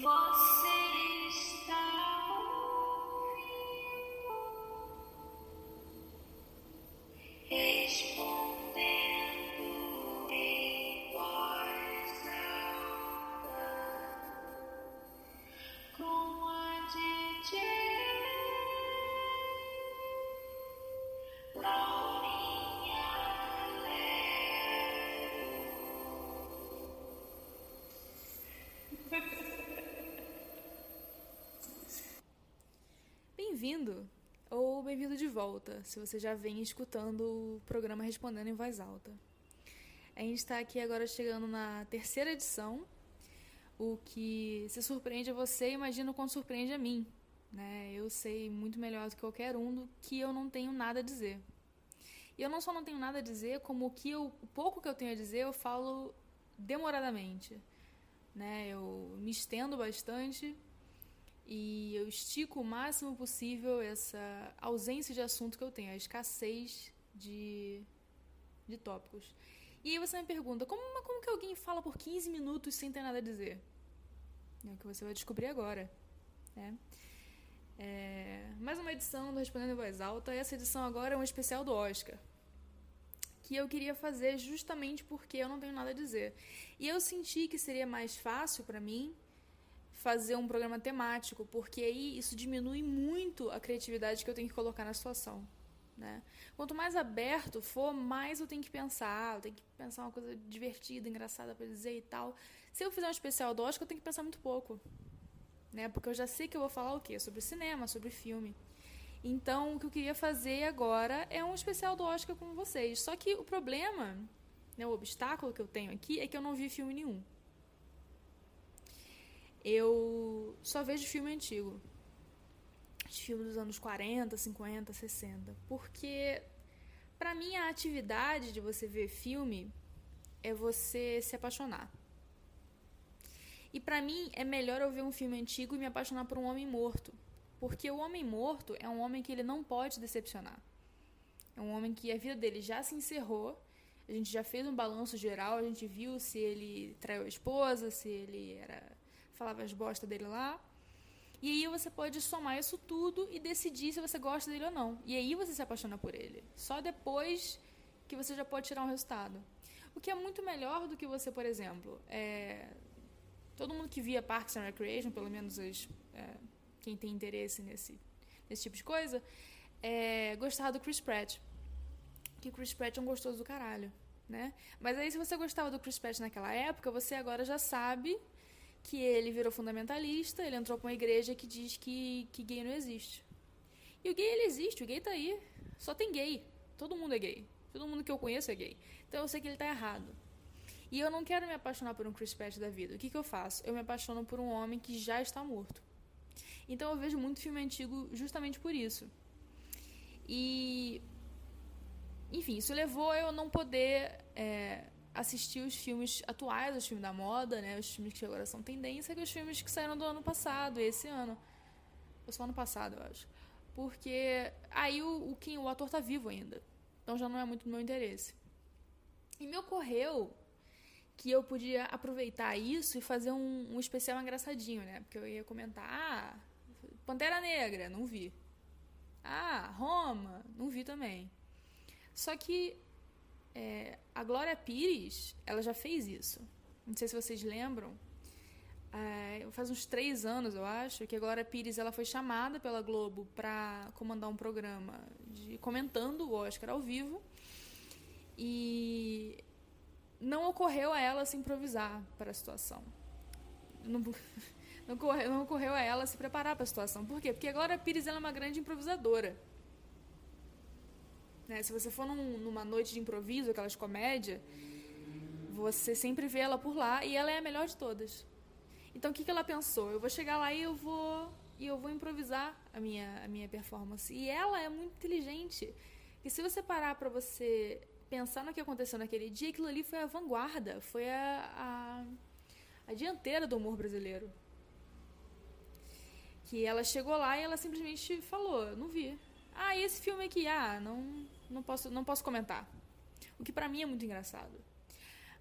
Você Bem-vindo ou bem-vindo de volta, se você já vem escutando o programa Respondendo em Voz Alta. A gente está aqui agora chegando na terceira edição, o que se surpreende a você, imagino quanto surpreende a mim. Né? Eu sei muito melhor do que qualquer um do que eu não tenho nada a dizer. E eu não só não tenho nada a dizer, como o, que eu, o pouco que eu tenho a dizer eu falo demoradamente. Né? Eu me estendo bastante e eu estico o máximo possível essa ausência de assunto que eu tenho, a escassez de, de tópicos. E aí você me pergunta, como, como que alguém fala por 15 minutos sem ter nada a dizer? É o que você vai descobrir agora. Né? É, mais uma edição do Respondendo em Voz Alta. Essa edição agora é um especial do Oscar. Que eu queria fazer justamente porque eu não tenho nada a dizer. E eu senti que seria mais fácil para mim fazer um programa temático, porque aí isso diminui muito a criatividade que eu tenho que colocar na situação. Né? Quanto mais aberto for, mais eu tenho que pensar, eu tenho que pensar uma coisa divertida, engraçada para dizer e tal. Se eu fizer um especial do Oscar, eu tenho que pensar muito pouco. Né? Porque eu já sei que eu vou falar o quê? Sobre cinema, sobre filme. Então, o que eu queria fazer agora é um especial do Oscar com vocês. Só que o problema, né, o obstáculo que eu tenho aqui é que eu não vi filme nenhum eu só vejo filme antigo. Filme dos anos 40, 50, 60. Porque, para mim, a atividade de você ver filme é você se apaixonar. E para mim, é melhor eu ver um filme antigo e me apaixonar por um homem morto. Porque o homem morto é um homem que ele não pode decepcionar. É um homem que a vida dele já se encerrou. A gente já fez um balanço geral, a gente viu se ele traiu a esposa, se ele era falava as bosta dele lá. E aí você pode somar isso tudo e decidir se você gosta dele ou não. E aí você se apaixona por ele. Só depois que você já pode tirar um resultado. O que é muito melhor do que você, por exemplo, é... todo mundo que via Parks and Recreation, pelo menos as, é... quem tem interesse nesse, nesse tipo de coisa, é... gostar do Chris Pratt. Que Chris Pratt é um gostoso do caralho, né? Mas aí se você gostava do Chris Pratt naquela época, você agora já sabe que ele virou fundamentalista, ele entrou para uma igreja que diz que, que gay não existe. E o gay, ele existe, o gay tá aí. Só tem gay. Todo mundo é gay. Todo mundo que eu conheço é gay. Então eu sei que ele tá errado. E eu não quero me apaixonar por um Chris Pratt da vida. O que, que eu faço? Eu me apaixono por um homem que já está morto. Então eu vejo muito filme antigo justamente por isso. E. Enfim, isso levou a eu não poder é, assistir os filmes atuais, os filmes da moda, né? Os filmes que agora são tendência, que os filmes que saíram do ano passado, esse ano. Foi só ano passado, eu acho. Porque aí o, o, o ator tá vivo ainda. Então já não é muito do meu interesse. E me ocorreu que eu podia aproveitar isso e fazer um, um especial engraçadinho, né? Porque eu ia comentar, ah, Pantera Negra, não vi. Ah, Roma, não vi também. Só que é, a Glória Pires, ela já fez isso. Não sei se vocês lembram. É, faz uns três anos, eu acho, que a Glória Pires ela foi chamada pela Globo para comandar um programa de comentando o Oscar ao vivo. E não ocorreu a ela se improvisar para a situação. Não, não, ocorreu, não ocorreu a ela se preparar para a situação. Por quê? Porque a Glória Pires ela é uma grande improvisadora. Né? Se você for num, numa noite de improviso, aquelas comédias, você sempre vê ela por lá e ela é a melhor de todas. Então o que, que ela pensou? Eu vou chegar lá e eu vou e eu vou improvisar a minha, a minha performance. E ela é muito inteligente. E se você parar para você pensar no que aconteceu naquele dia, aquilo ali foi a vanguarda, foi a, a, a dianteira do humor brasileiro. Que ela chegou lá e ela simplesmente falou, não vi. Ah, e esse filme aqui, ah, não, não posso, não posso comentar. O que para mim é muito engraçado.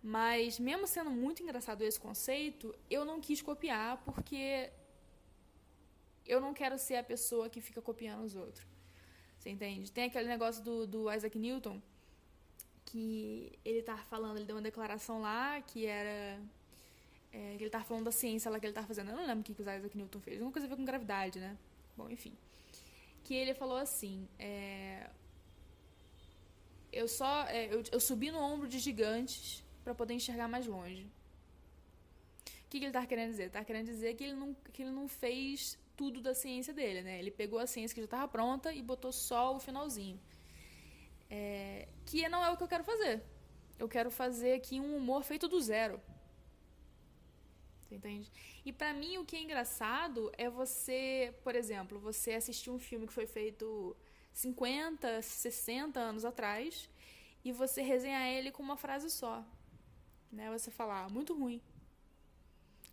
Mas, mesmo sendo muito engraçado esse conceito, eu não quis copiar porque eu não quero ser a pessoa que fica copiando os outros. Você entende? Tem aquele negócio do, do Isaac Newton, que ele tava falando, ele deu uma declaração lá que era. é, que ele tava falando da ciência lá que ele tava fazendo. Eu não lembro o que, que o Isaac Newton fez. Alguma coisa a ver com gravidade, né? Bom, enfim. Que ele falou assim: é, eu só. é, eu, eu subi no ombro de gigantes para poder enxergar mais longe. O que, que ele tá querendo dizer? Tá querendo dizer que ele não, que ele não fez tudo da ciência dele, né? Ele pegou a ciência que já estava pronta e botou só o finalzinho. É, que não é o que eu quero fazer. Eu quero fazer aqui um humor feito do zero. Você entende? E pra mim o que é engraçado é você, por exemplo, você assistir um filme que foi feito 50, 60 anos atrás e você resenhar ele com uma frase só. Né? Você falar, "Ah, muito ruim.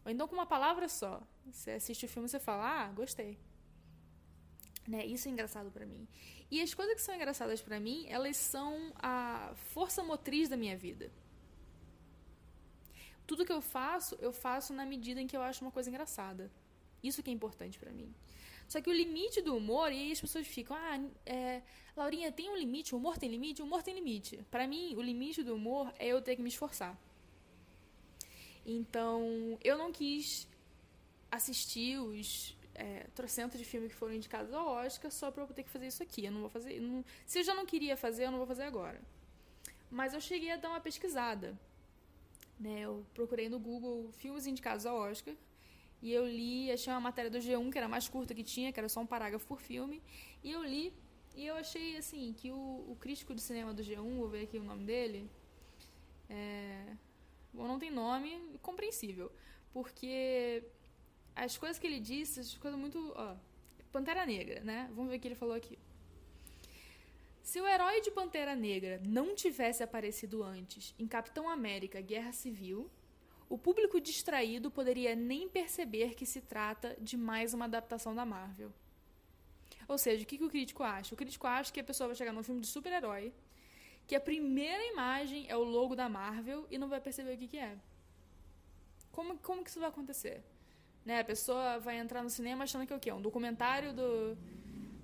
Ou então com uma palavra só. Você assiste o filme e você fala, ah, gostei. Né? Isso é engraçado pra mim. E as coisas que são engraçadas pra mim, elas são a força motriz da minha vida. Tudo que eu faço, eu faço na medida em que eu acho uma coisa engraçada. Isso que é importante pra mim. Só que o limite do humor, e aí as pessoas ficam, ah, é, Laurinha, tem um limite? O humor tem limite? O humor tem limite. Pra mim, o limite do humor é eu ter que me esforçar. Então, eu não quis assistir os é, trocentos de filmes que foram indicados ao Oscar só pra eu ter que fazer isso aqui. Eu não vou fazer. não- se eu já não queria fazer, eu não vou fazer agora. Mas eu cheguei a dar uma pesquisada. Né? Eu procurei no Google filmes indicados ao Oscar. E eu li, achei uma matéria do G1, que era mais curta que tinha, que era só um parágrafo por filme. E eu li, e eu achei, assim, que o, o crítico de cinema do G1, vou ver aqui o nome dele. É, bom, não tem nome, compreensível. Porque as coisas que ele disse, as coisas muito. Ó, Pantera Negra, né? Vamos ver o que ele falou aqui. Se o herói de Pantera Negra não tivesse aparecido antes em Capitão América Guerra Civil, o público distraído poderia nem perceber que se trata de mais uma adaptação da Marvel. Ou seja, o que, que o crítico acha? O crítico acha que a pessoa vai chegar num filme de super-herói, que a primeira imagem é o logo da Marvel e não vai perceber o que, que é. Como, como que isso vai acontecer? Né? A pessoa vai entrar no cinema achando que é o quê? Um documentário do,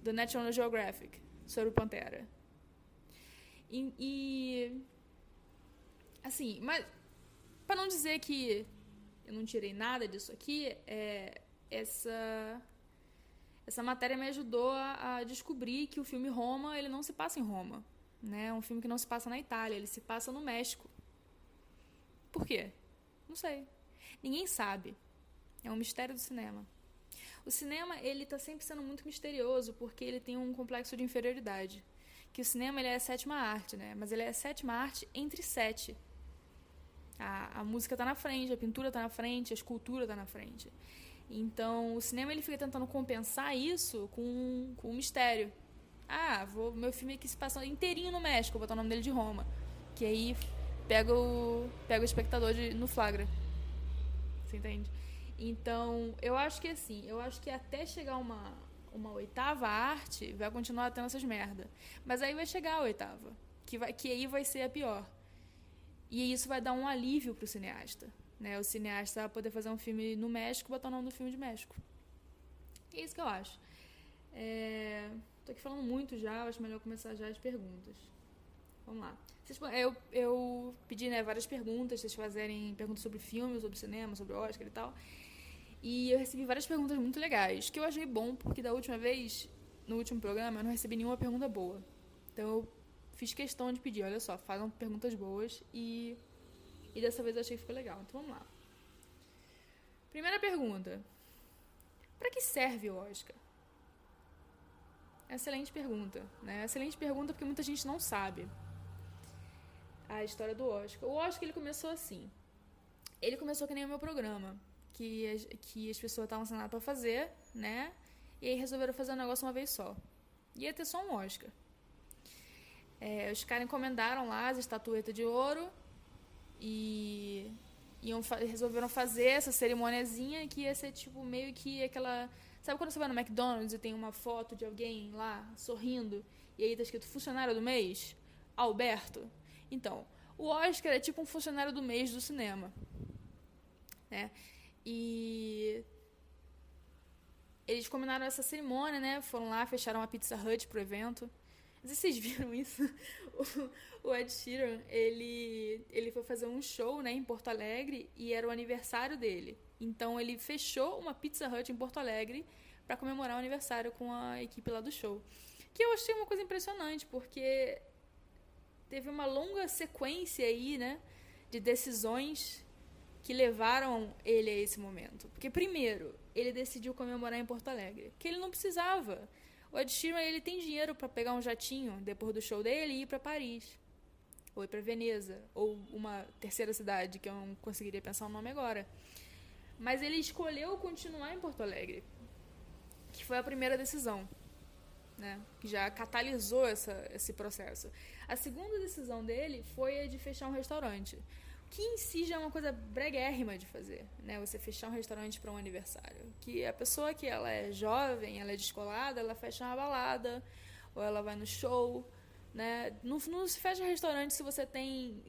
do National Geographic sobre Pantera. E, e assim, mas para não dizer que eu não tirei nada disso aqui, é, essa essa matéria me ajudou a, a descobrir que o filme Roma ele não se passa em Roma, né? É um filme que não se passa na Itália, ele se passa no México. Por quê? Não sei. Ninguém sabe. É um mistério do cinema. O cinema, ele tá sempre sendo muito misterioso porque ele tem um complexo de inferioridade. Que o cinema, ele é a sétima arte, né? Mas ele é a sétima arte entre sete. A, a música tá na frente, a pintura tá na frente, a escultura tá na frente. Então, o cinema, ele fica tentando compensar isso com, com um mistério. Ah, vou, meu filme aqui se passa inteirinho no México, vou botar o nome dele de Roma. Que aí pega o, pega o espectador de, no flagra. Você entende? Então, eu acho que assim, eu acho que até chegar uma, uma oitava arte, vai continuar tendo essas merda. Mas aí vai chegar a oitava, que, vai, que aí vai ser a pior. E isso vai dar um alívio pro cineasta. Né? O cineasta vai poder fazer um filme no México e botar o nome do filme de México. É isso que eu acho. É... Tô aqui falando muito já, acho melhor começar já as perguntas. Vamos lá. Vocês, eu, eu pedi né, várias perguntas, vocês fazerem perguntas sobre filmes, sobre cinema, sobre Oscar e tal. E eu recebi várias perguntas muito legais, que eu achei bom, porque da última vez, no último programa, eu não recebi nenhuma pergunta boa. Então eu fiz questão de pedir, olha só, façam perguntas boas e, e dessa vez eu achei que ficou legal. Então vamos lá. Primeira pergunta. Para que serve o Oscar? Excelente pergunta, né? Excelente pergunta porque muita gente não sabe a história do Oscar. O Oscar ele começou assim. Ele começou que nem o meu programa, que as, que as pessoas estavam sendo para fazer, né? E aí resolveram fazer o negócio uma vez só. Ia ter só um Oscar. É, os caras encomendaram lá as estatuetas de ouro e iam fa resolveram fazer essa cerimoniazinha que ia ser tipo meio que aquela. Sabe quando você vai no McDonald's e tem uma foto de alguém lá sorrindo e aí tá escrito funcionário do mês? Alberto? Então, O Oscar é tipo um funcionário do mês do cinema. Né? E eles combinaram essa cerimônia, né? Foram lá, fecharam a Pizza Hut pro evento. Não sei se vocês viram isso. O, o Ed Sheeran, ele, ele foi fazer um show né, em Porto Alegre e era o aniversário dele. Então ele fechou uma Pizza Hut em Porto Alegre para comemorar o aniversário com a equipe lá do show. Que eu achei uma coisa impressionante, porque teve uma longa sequência aí, né, de decisões que levaram ele a esse momento. Porque primeiro, ele decidiu comemorar em Porto Alegre, que ele não precisava. O Ed Sheeran ele tem dinheiro para pegar um jatinho depois do show dele e ir para Paris, ou ir para Veneza, ou uma terceira cidade que eu não conseguiria pensar o nome agora. Mas ele escolheu continuar em Porto Alegre, que foi a primeira decisão, né? Que já catalisou essa, esse processo. A segunda decisão dele foi a de fechar um restaurante que em si já é uma coisa breguérrima de fazer, né? Você fechar um restaurante para um aniversário. Que a pessoa que ela é jovem, ela é descolada, ela fecha uma balada, ou ela vai no show, né? Não, não se fecha restaurante se você tem...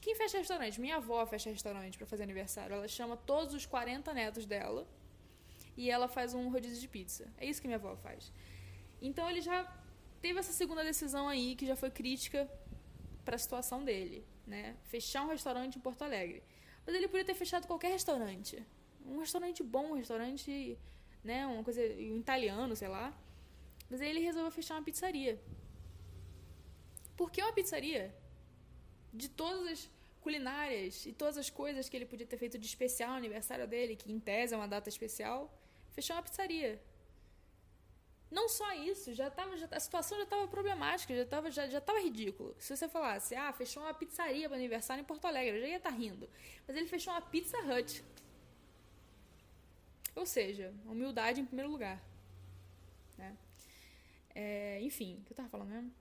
Quem fecha restaurante? Minha avó fecha restaurante para fazer aniversário. Ela chama todos os 40 netos dela e ela faz um rodízio de pizza. É isso que minha avó faz. Então ele já teve essa segunda decisão aí, que já foi crítica para a situação dele né? Fechar um restaurante em Porto Alegre. Mas ele podia ter fechado qualquer restaurante. Um restaurante bom, um restaurante, né? Uma coisa um italiano, sei lá. Mas aí ele resolveu fechar uma pizzaria. Por que uma pizzaria? De todas as culinárias e todas as coisas que ele podia ter feito de especial no aniversário dele, que em tese é uma data especial, fechou uma pizzaria. Não só isso, já tava, já, a situação já estava problemática, já estava já, já tava ridículo. Se você falasse, ah, fechou uma pizzaria para aniversário em Porto Alegre, eu já ia estar tá rindo. Mas ele fechou uma Pizza Hut. Ou seja, humildade em primeiro lugar. Né? É, enfim, o que eu tava falando mesmo?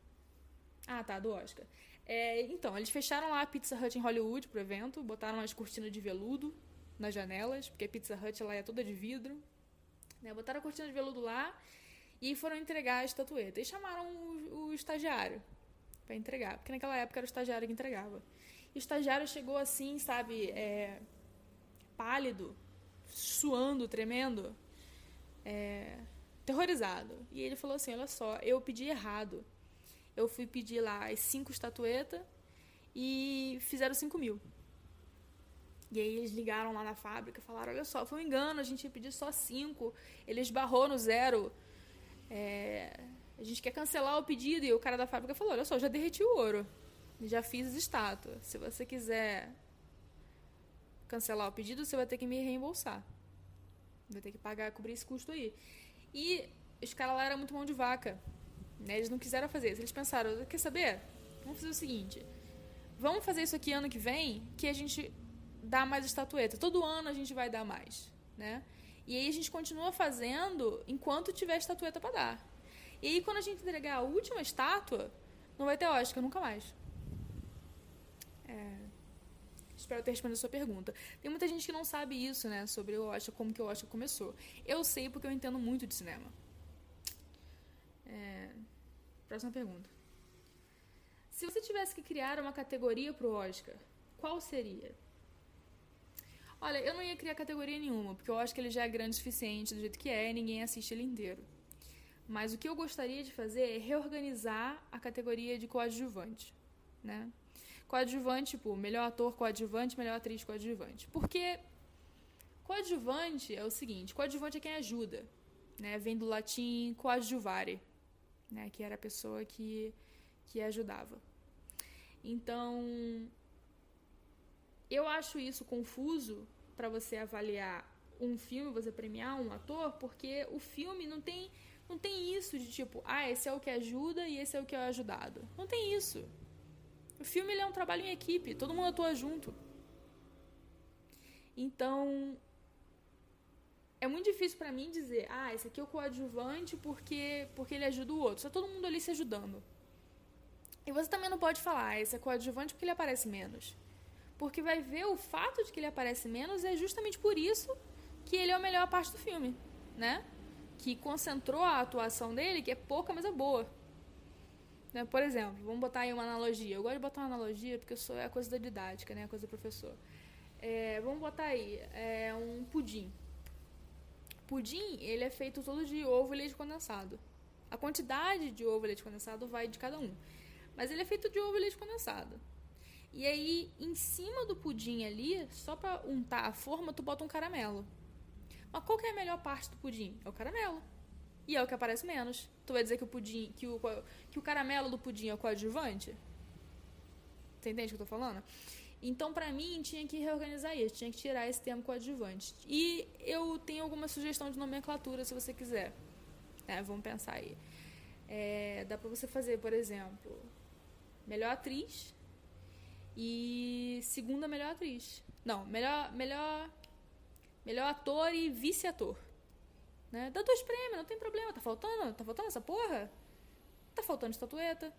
Ah, tá, do Oscar. É, então, eles fecharam lá a Pizza Hut em Hollywood pro evento, botaram umas cortinas de veludo nas janelas, porque a Pizza Hut lá é toda de vidro. Né? Botaram a cortina de veludo lá e foram entregar a estatueta. E chamaram o, o estagiário para entregar, porque naquela época era o estagiário que entregava. E o estagiário chegou assim, sabe, é, pálido, suando, tremendo, é, terrorizado. E ele falou assim: Olha só, eu pedi errado. Eu fui pedir lá as cinco estatuetas e fizeram cinco mil. E aí eles ligaram lá na fábrica, falaram: Olha só, foi um engano, a gente ia pedir só cinco. Ele esbarrou no zero é, a gente quer cancelar o pedido e o cara da fábrica falou: olha só, já derreti o ouro, já fiz as estátuas. Se você quiser cancelar o pedido, você vai ter que me reembolsar. Vai ter que pagar, cobrir esse custo aí. E os caras lá eram muito mão de vaca. Né? Eles não quiseram fazer isso. Eles pensaram: quer saber? Vamos fazer o seguinte: vamos fazer isso aqui ano que vem, que a gente dá mais estatueta. Todo ano a gente vai dar mais. Né? E aí a gente continua fazendo enquanto tiver estatueta para dar. E aí quando a gente entregar a última estátua, não vai ter Oscar nunca mais. É... Espero ter respondido a sua pergunta. Tem muita gente que não sabe isso, né? Sobre o Oscar, como que o Oscar começou. Eu sei porque eu entendo muito de cinema. É... Próxima pergunta. Se você tivesse que criar uma categoria para o Oscar, qual seria? Olha, eu não ia criar categoria nenhuma, porque eu acho que ele já é grande o suficiente do jeito que é ninguém assiste ele inteiro. Mas o que eu gostaria de fazer é reorganizar a categoria de coadjuvante, né? Coadjuvante, tipo, melhor ator coadjuvante, melhor atriz coadjuvante. Porque coadjuvante é o seguinte, coadjuvante é quem ajuda, né? Vem do latim coadjuvare, né? Que era a pessoa que, que ajudava. Então, eu acho isso confuso para você avaliar um filme, você premiar um ator, porque o filme não tem não tem isso de tipo, ah, esse é o que ajuda e esse é o que é ajudado. Não tem isso. O filme é um trabalho em equipe, todo mundo atua junto. Então, é muito difícil para mim dizer, ah, esse aqui é o coadjuvante porque porque ele ajuda o outro. Só todo mundo ali se ajudando. E você também não pode falar, ah, esse é coadjuvante porque ele aparece menos. Porque vai ver o fato de que ele aparece menos é justamente por isso que ele é a melhor parte do filme, né? Que concentrou a atuação dele, que é pouca, mas é boa. Né? Por exemplo, vamos botar aí uma analogia. Eu gosto de botar uma analogia porque eu sou, é a coisa da didática, né? a coisa do professor. É, vamos botar aí é, um pudim. Pudim, ele é feito todo de ovo e leite condensado. A quantidade de ovo e leite condensado vai de cada um. Mas ele é feito de ovo e leite condensado. E aí, em cima do pudim ali, só pra untar a forma, tu bota um caramelo. Mas qual que é a melhor parte do pudim? É o caramelo. E é o que aparece menos. Tu vai dizer que o pudim, que o, que o caramelo do pudim é o coadjuvante? Você entende o que eu tô falando? Então, pra mim, tinha que reorganizar isso, tinha que tirar esse termo coadjuvante. E eu tenho alguma sugestão de nomenclatura, se você quiser. É, vamos pensar aí. É, dá pra você fazer, por exemplo, melhor atriz e segunda melhor atriz. Não, melhor, melhor, melhor ator e vice-ator. Né? Dá dois prêmios, não tem problema. Tá faltando? Tá faltando essa porra? Tá faltando estatueta.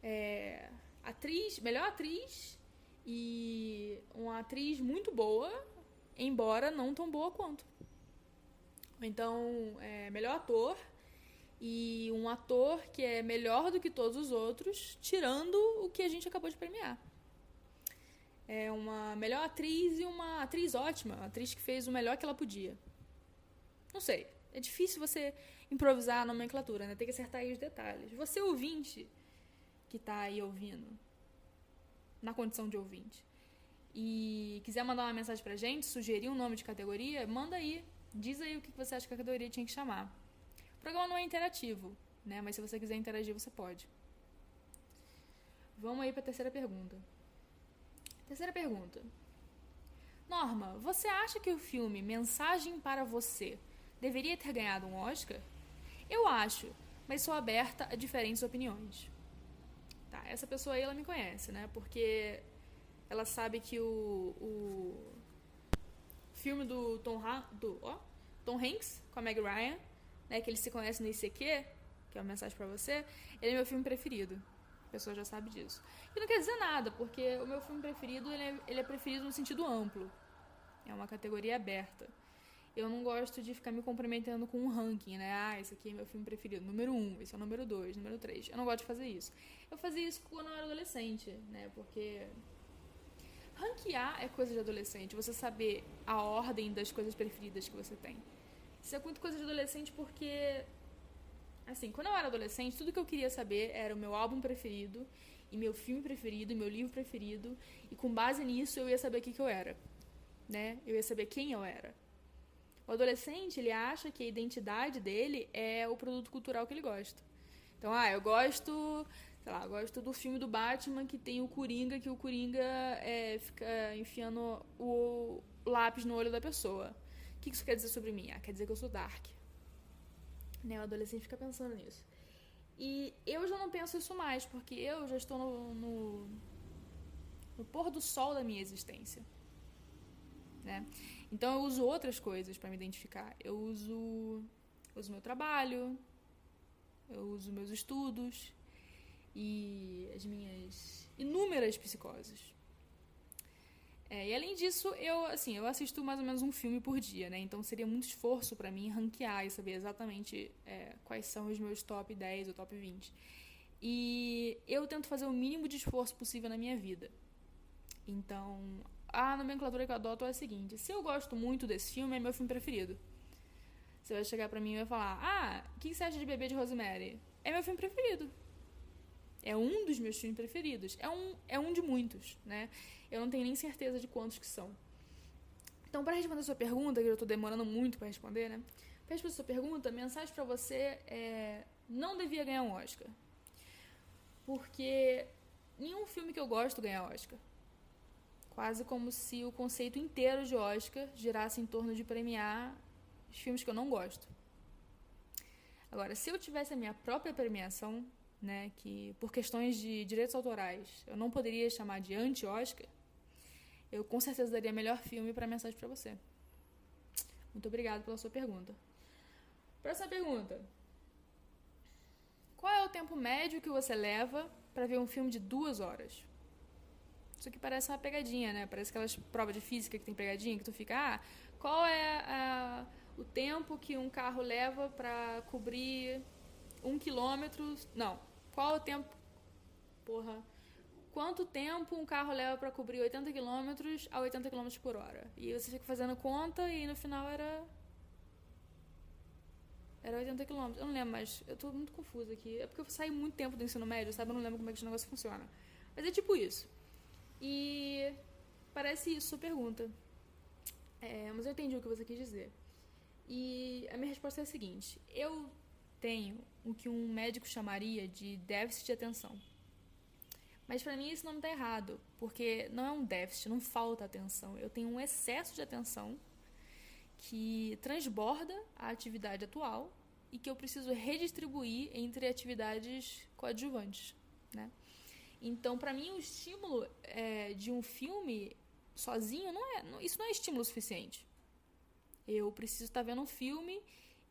É, atriz, melhor atriz e uma atriz muito boa, embora não tão boa quanto. Então, é, melhor ator e um ator que é melhor do que todos os outros, tirando o que a gente acabou de premiar. É uma melhor atriz e uma atriz ótima, uma atriz que fez o melhor que ela podia. Não sei, é difícil você improvisar a nomenclatura, né? Tem que acertar aí os detalhes. Você ouvinte que está aí ouvindo, na condição de ouvinte, e quiser mandar uma mensagem pra gente, sugerir um nome de categoria, manda aí. Diz aí o que você acha que a categoria tinha que chamar. Programa não é interativo, né? Mas se você quiser interagir, você pode. Vamos aí para a terceira pergunta. Terceira pergunta. Norma, você acha que o filme Mensagem para Você deveria ter ganhado um Oscar? Eu acho, mas sou aberta a diferentes opiniões. Tá, essa pessoa aí ela me conhece, né? Porque ela sabe que o, o filme do Tom, ha do, ó, Tom Hanks com a Meg Ryan, né, que eles se conhecem no ICQ, que é uma mensagem para você, ele é meu filme preferido. A pessoa já sabe disso. E não quer dizer nada, porque o meu filme preferido ele é, ele é preferido no sentido amplo. É uma categoria aberta. Eu não gosto de ficar me comprometendo com um ranking, né? Ah, esse aqui é meu filme preferido. Número um, esse é o número dois, número três. Eu não gosto de fazer isso. Eu fazia isso quando eu era adolescente, né? Porque ranquear é coisa de adolescente. Você saber a ordem das coisas preferidas que você tem. Isso é muito coisa de adolescente porque assim, quando eu era adolescente, tudo que eu queria saber era o meu álbum preferido, e meu filme preferido, e meu livro preferido, e com base nisso eu ia saber o que, que eu era, né? Eu ia saber quem eu era. O adolescente, ele acha que a identidade dele é o produto cultural que ele gosta. Então, ah, eu gosto, sei lá, eu gosto do filme do Batman que tem o Coringa, que o Coringa é, fica enfiando o lápis no olho da pessoa. Que isso quer dizer sobre mim? Ah, quer dizer que eu sou dark. Né? O adolescente fica pensando nisso. E eu já não penso isso mais, porque eu já estou no, no, no pôr do sol da minha existência. Né? Então eu uso outras coisas para me identificar. Eu uso, uso meu trabalho, eu uso meus estudos e as minhas inúmeras psicoses. É, e além disso, eu assim, eu assisto mais ou menos um filme por dia, né? Então seria muito esforço para mim ranquear e saber exatamente é, quais são os meus top 10 ou top 20. E eu tento fazer o mínimo de esforço possível na minha vida. Então, a nomenclatura que eu adoto é a seguinte: se eu gosto muito desse filme, é meu filme preferido. Você vai chegar pra mim e vai falar: Ah, o que você acha de Bebê de Rosemary? É meu filme preferido. É um dos meus filmes preferidos. É um, é um de muitos, né? Eu não tenho nem certeza de quantos que são. Então, para responder a sua pergunta, que eu estou demorando muito para responder, né? Para responder a sua pergunta, a mensagem para você é: não devia ganhar um Oscar. Porque nenhum filme que eu gosto ganha Oscar. Quase como se o conceito inteiro de Oscar girasse em torno de premiar os filmes que eu não gosto. Agora, se eu tivesse a minha própria premiação, né, que por questões de direitos autorais eu não poderia chamar de anti-Oscar, eu com certeza daria melhor filme para mensagem para você. Muito obrigado pela sua pergunta. Próxima pergunta. Qual é o tempo médio que você leva para ver um filme de duas horas? Isso aqui parece uma pegadinha, né? Parece aquelas provas de física que tem pegadinha, que tu fica, ah, qual é a, o tempo que um carro leva para cobrir um quilômetro. Não. Qual o tempo. Porra. Quanto tempo um carro leva pra cobrir 80 quilômetros a 80 quilômetros por hora? E você fica fazendo conta e no final era. Era 80 quilômetros. Eu não lembro, mas eu tô muito confusa aqui. É porque eu saí muito tempo do ensino médio, sabe? Eu não lembro como é que esse negócio funciona. Mas é tipo isso. E parece isso, sua pergunta. É, mas eu entendi o que você quis dizer. E a minha resposta é a seguinte: eu tenho o que um médico chamaria de déficit de atenção. Mas pra mim isso não tá errado, porque não é um déficit, não falta atenção. Eu tenho um excesso de atenção que transborda a atividade atual e que eu preciso redistribuir entre atividades coadjuvantes, né? Então, pra mim, o estímulo é, de um filme sozinho não é, não- isso não é estímulo suficiente. Eu preciso estar vendo um filme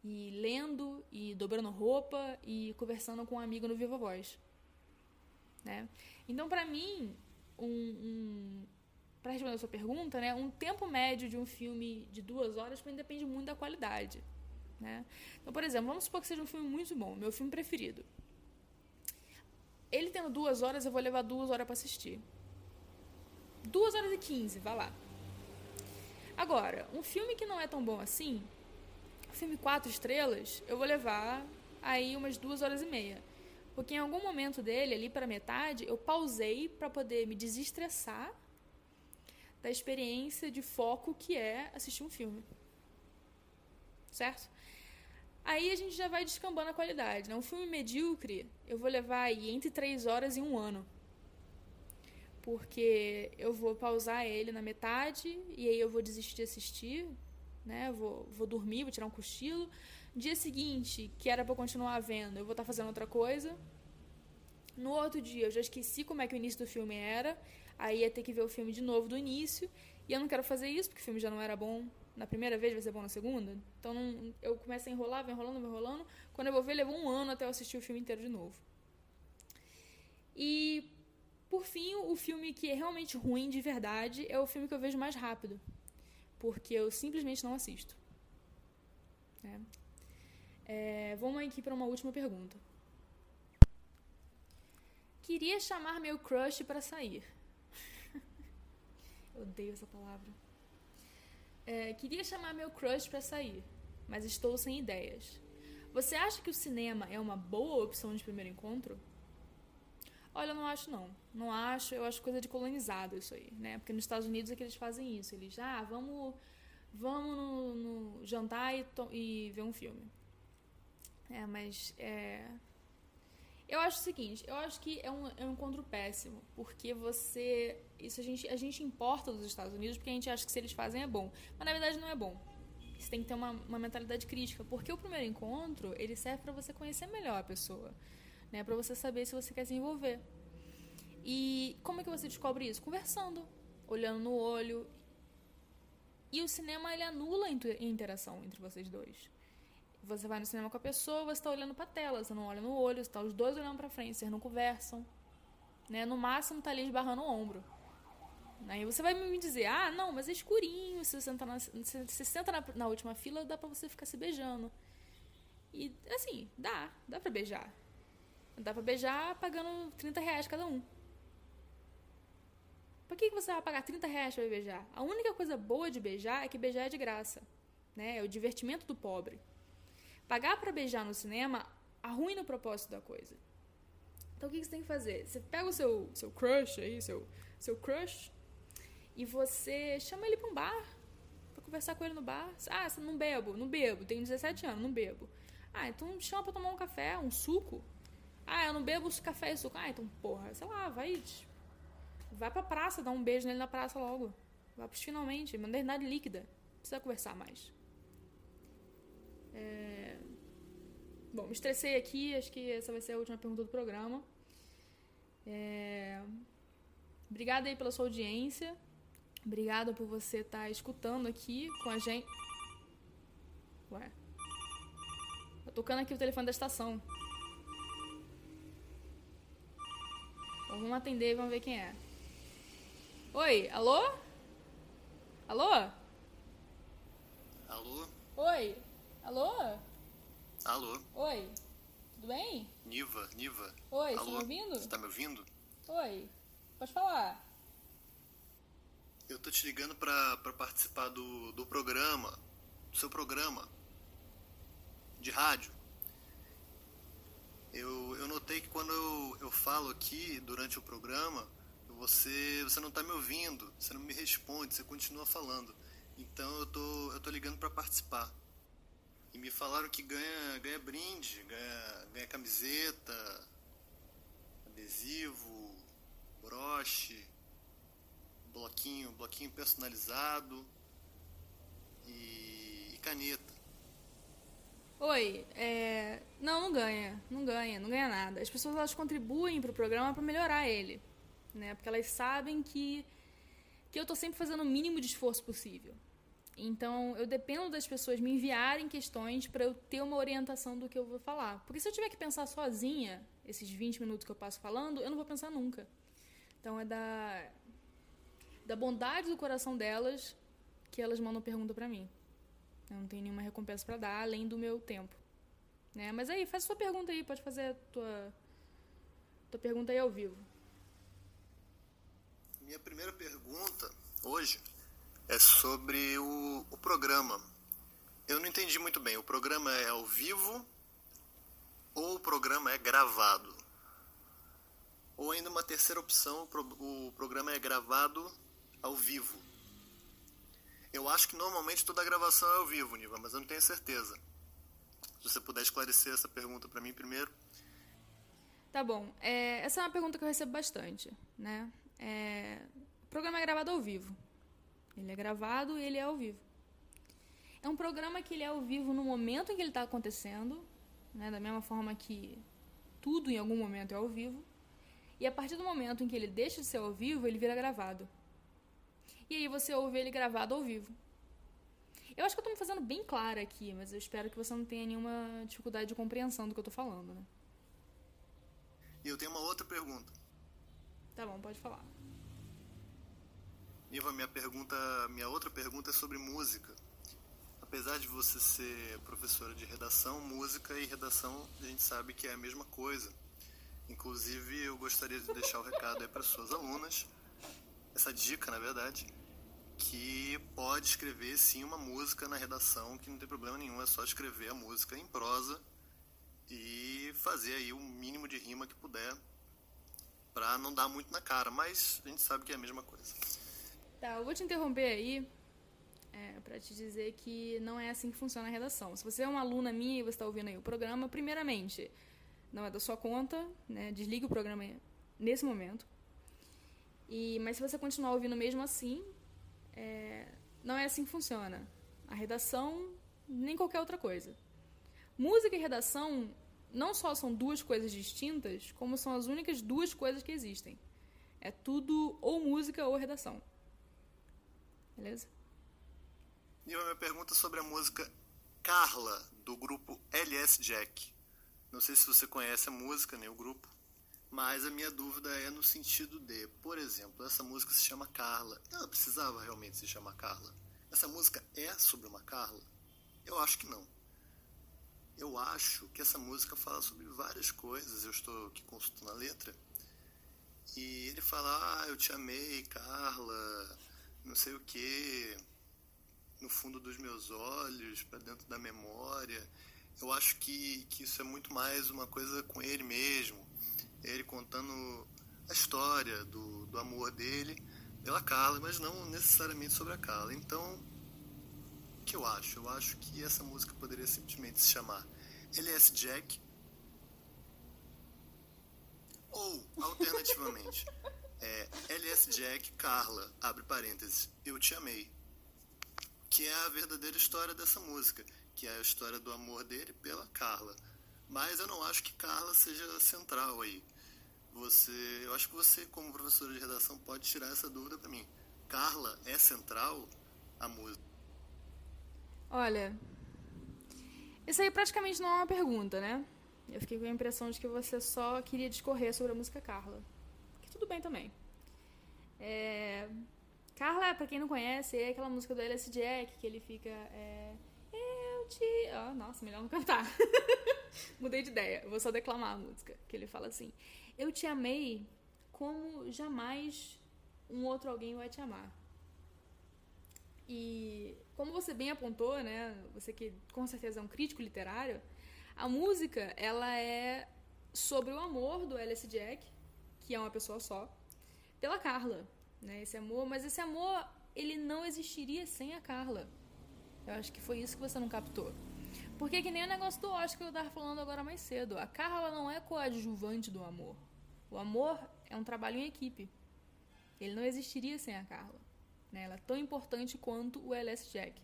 e lendo e dobrando roupa e conversando com um amigo no Viva Voz, né? Então, pra mim, um, um para responder a sua pergunta, né, um tempo médio de um filme de duas horas depende muito da qualidade, né? Então, por exemplo, vamos supor que seja um filme muito bom, meu filme preferido. Ele tendo duas horas, eu vou levar duas horas pra assistir. Duas horas e quinze, vai lá. Agora, um filme que não é tão bom assim, filme quatro estrelas, eu vou levar aí umas duas horas e meia. Porque em algum momento dele, ali para metade, eu pausei para poder me desestressar da experiência de foco que é assistir um filme. Certo? Aí a gente já vai descambando a qualidade. Né? Um filme medíocre, eu vou levar aí entre três horas e um ano. Porque eu vou pausar ele na metade e aí eu vou desistir de assistir, né? Vou, vou dormir, vou tirar um cochilo. Dia seguinte, que era eu continuar vendo, eu vou estar fazendo outra coisa. No outro dia, eu já esqueci como é que o início do filme era. Aí ia ter que ver o filme de novo do início. E eu não quero fazer isso, porque o filme já não era bom na primeira vez, vai ser bom na segunda. Então não- eu começo a enrolar, vou enrolando, vou enrolando. Quando eu vou ver, levou um ano até eu assistir o filme inteiro de novo. E, por fim, o filme que é realmente ruim de verdade é o filme que eu vejo mais rápido. Porque eu simplesmente não assisto. É. É, vamos aqui para uma última pergunta. Queria chamar meu crush para sair. Eu Odeio essa palavra. É, queria chamar meu crush para sair, mas estou sem ideias. Você acha que o cinema é uma boa opção de primeiro encontro? Olha, eu não acho não. Não acho, eu acho coisa de colonizado isso aí, né? Porque nos Estados Unidos é que eles fazem isso. Eles, ah, vamos, vamos no, no jantar e, e ver um filme. É, mas é... Eu acho o seguinte, eu acho que é um, é um encontro péssimo, porque você... Isso a gente, a gente importa dos Estados Unidos porque a gente acha que se eles fazem é bom. Mas na verdade não é bom. Você tem que ter uma, uma mentalidade crítica, porque o primeiro encontro, ele serve para você conhecer melhor a pessoa, né? Para você saber se você quer se envolver. E como é que você descobre isso? Conversando, olhando no olho. E o cinema ele anula a interação entre vocês dois. Você vai no cinema com a pessoa, você está olhando para tela, você não olha no olho, você tá os dois olhando para frente, vocês não conversam, né? No máximo tá ali esbarrando o ombro. Aí você vai me dizer, ah, não, mas é escurinho, se você senta na, se senta na, na última fila, dá pra você ficar se beijando. E, assim, dá, dá pra beijar. Dá pra beijar pagando 30 reais cada um. Por que, que você vai pagar 30 reais pra beijar? A única coisa boa de beijar é que beijar é de graça. Né? É o divertimento do pobre. Pagar pra beijar no cinema arruina o propósito da coisa. Então o que, que você tem que fazer? Você pega o seu, seu crush aí, seu, seu crush, e você chama ele pra um bar, pra conversar com ele no bar. Ah, você não bebo, não bebo, tenho 17 anos, não bebo. Ah, então chama pra tomar um café, um suco. Ah, eu não bebo café e suco. Ah, então, porra, sei lá, vai. Vai pra praça, dá um beijo nele na praça logo. Vai pros finalmente, modernidade líquida. Não precisa conversar mais. É... Bom, me estressei aqui, acho que essa vai ser a última pergunta do programa. É... Obrigada aí pela sua audiência. Obrigada por você estar escutando aqui com a gente. Ué. Tá tocando aqui o telefone da estação. Então, vamos atender e vamos ver quem é. Oi, alô? Alô? Alô? Oi? Alô? Alô? Oi? Tudo bem? Niva, Niva. Oi, você tá Alô? me ouvindo? Você tá me ouvindo? Oi. Pode falar. Eu tô te ligando pra, pra participar do, do programa, do seu programa de rádio. Eu, eu notei que quando eu, eu falo aqui durante o programa, você, você não tá me ouvindo, você não me responde, você continua falando. Então eu tô, eu tô ligando pra participar. E me falaram que ganha, ganha brinde, ganha, ganha camiseta, adesivo, broche, bloquinho, bloquinho personalizado e, e caneta. Oi, é... Não, não ganha. Não ganha, não ganha nada. As pessoas elas contribuem pro programa pra melhorar ele. Né? Porque elas sabem que, que eu tô sempre fazendo o mínimo de esforço possível. Então, eu dependo das pessoas me enviarem questões pra eu ter uma orientação do que eu vou falar. Porque se eu tiver que pensar sozinha, esses 20 minutos que eu passo falando, eu não vou pensar nunca. Então, é da, da bondade do coração delas que elas mandam pergunta pra mim. Eu não tenho nenhuma recompensa pra dar, além do meu tempo. Né? Mas aí, faz a sua pergunta aí, pode fazer a tua, tua pergunta aí ao vivo. Minha primeira pergunta hoje é sobre o, o programa. Eu não entendi muito bem. O programa é ao vivo ou o programa é gravado? Ou ainda uma terceira opção, o, pro- o programa é gravado ao vivo. Eu acho que normalmente toda gravação é ao vivo, Niva, mas eu não tenho certeza. Se você puder esclarecer essa pergunta para mim primeiro. Tá bom. É, essa é uma pergunta que eu recebo bastante, né? É, o programa é gravado ao vivo. Ele é gravado e ele é ao vivo. É um programa que ele é ao vivo no momento em que ele está acontecendo, né? Da mesma forma que tudo em algum momento é ao vivo. E a partir do momento em que ele deixa de ser ao vivo, ele vira gravado. E aí você ouve ele gravado ao vivo. Eu acho que eu tô me fazendo bem clara aqui, mas eu espero que você não tenha nenhuma dificuldade de compreensão do que eu tô falando, né? E eu tenho uma outra pergunta. Tá bom, pode falar. Niva, minha pergunta, minha outra pergunta é sobre música. Apesar de você ser professora de redação, música e redação a gente sabe que é a mesma coisa. Inclusive, eu gostaria de deixar o recado aí para suas alunas, essa dica, na verdade, que pode escrever sim uma música na redação, que não tem problema nenhum, é só escrever a música em prosa e fazer aí o mínimo de rima que puder para não dar muito na cara, mas a gente sabe que é a mesma coisa. Tá, eu vou te interromper aí é, para te dizer que não é assim que funciona a redação. Se você é uma aluna minha e você está ouvindo aí o programa, primeiramente, não é da sua conta, né? Desligue o programa nesse momento. E, mas se você continuar ouvindo mesmo assim, é, não é assim que funciona. A redação, nem qualquer outra coisa. Música e redação não só são duas coisas distintas, como são as únicas duas coisas que existem. É tudo ou música ou redação. Beleza? E a minha pergunta sobre a música Carla, do grupo LS Jack. Não sei se você conhece a música, nem o grupo, mas a minha dúvida é no sentido de, por exemplo, essa música se chama Carla. Ela precisava realmente se chamar Carla? Essa música é sobre uma Carla? Eu acho que não. Eu acho que essa música fala sobre várias coisas. Eu estou aqui consultando a letra. E ele fala: Ah, eu te amei, Carla, não sei o que, no fundo dos meus olhos, para dentro da memória. Eu acho que, que isso é muito mais uma coisa com ele mesmo. Ele contando a história do, do amor dele pela Carla, mas não necessariamente sobre a Carla. Então, o que eu acho? Eu acho que essa música poderia simplesmente se chamar LS Jack. Ou, alternativamente, é LS Jack Carla, abre parênteses, eu te amei. Que é a verdadeira história dessa música, que é a história do amor dele pela Carla. Mas eu não acho que Carla seja central aí. Você, eu acho que você, como professora de redação, pode tirar essa dúvida para mim. Carla é central a música? Olha, isso aí praticamente não é uma pergunta, né? Eu fiquei com a impressão de que você só queria discorrer sobre a música Carla. Que tudo bem também. É... Carla, pra quem não conhece, é aquela música do LS Jack que ele fica. É... Eu te. Oh, nossa, melhor não cantar. Mudei de ideia, vou só declamar a música. Que ele fala assim: Eu te amei como jamais um outro alguém vai te amar. E como você bem apontou, né, você que com certeza é um crítico literário, a música ela é sobre o amor do Alice Jack, que é uma pessoa só, pela Carla, né? Esse amor, mas esse amor ele não existiria sem a Carla. Eu acho que foi isso que você não captou. Porque que nem o negócio do Oscar que eu tava falando agora mais cedo. A Carla não é coadjuvante do amor. O amor é um trabalho em equipe. Ele não existiria sem a Carla. Né? Ela é tão importante quanto o LS Jack.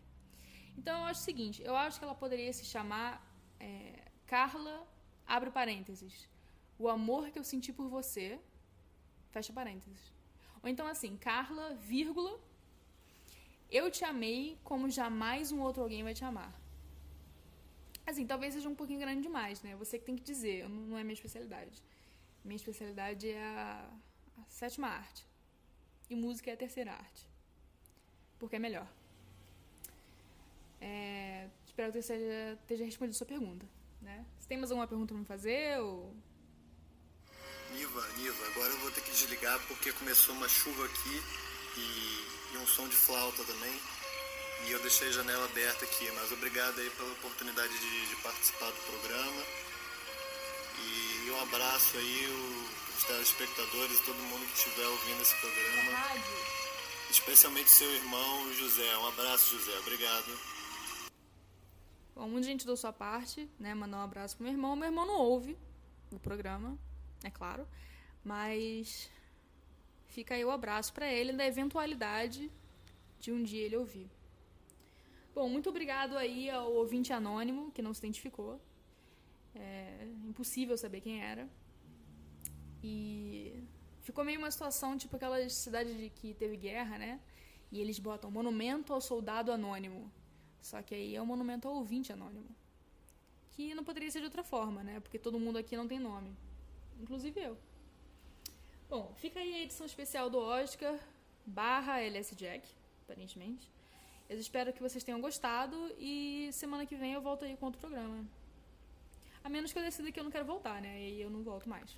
Então eu acho o seguinte, eu acho que ela poderia se chamar é, Carla, abre parênteses, o amor que eu senti por você, fecha parênteses. Ou então assim, Carla, vírgula, eu te amei como jamais um outro alguém vai te amar. Assim, talvez seja um pouquinho grande demais, né? Você que tem que dizer, não é minha especialidade. Minha especialidade é a, a sétima arte. E música é a terceira arte. Porque é melhor. É, espero que eu esteja, esteja respondido a sua pergunta. Né? Você tem mais alguma pergunta pra me fazer? Ou... Niva, Niva, agora eu vou ter que desligar porque começou uma chuva aqui e, e um som de flauta também. E eu deixei a janela aberta aqui, mas obrigado aí pela oportunidade de, de participar do programa. E, um abraço aí o- os telespectadores e todo mundo que estiver ouvindo esse programa. Especialmente seu irmão José. Um abraço, José. Obrigado. Bom, muito gente da sua parte, né? Mandar um abraço pro meu irmão. Meu irmão não ouve o programa, é claro. Mas fica aí o abraço pra ele na eventualidade de um dia ele ouvir. Bom, muito obrigado aí ao ouvinte anônimo que não se identificou. É impossível saber quem era. E ficou meio uma situação tipo aquelas cidades de que teve guerra, né? E eles botam monumento ao soldado anônimo. Só que aí é um monumento ao ouvinte anônimo. Que não poderia ser de outra forma, né? Porque todo mundo aqui não tem nome. Inclusive eu. Bom, fica aí a edição especial do Oscar barra LS Jack, aparentemente. Eu espero que vocês tenham gostado e semana que vem eu volto aí com outro programa. A menos que eu decida que eu não quero voltar, né? E eu não volto mais.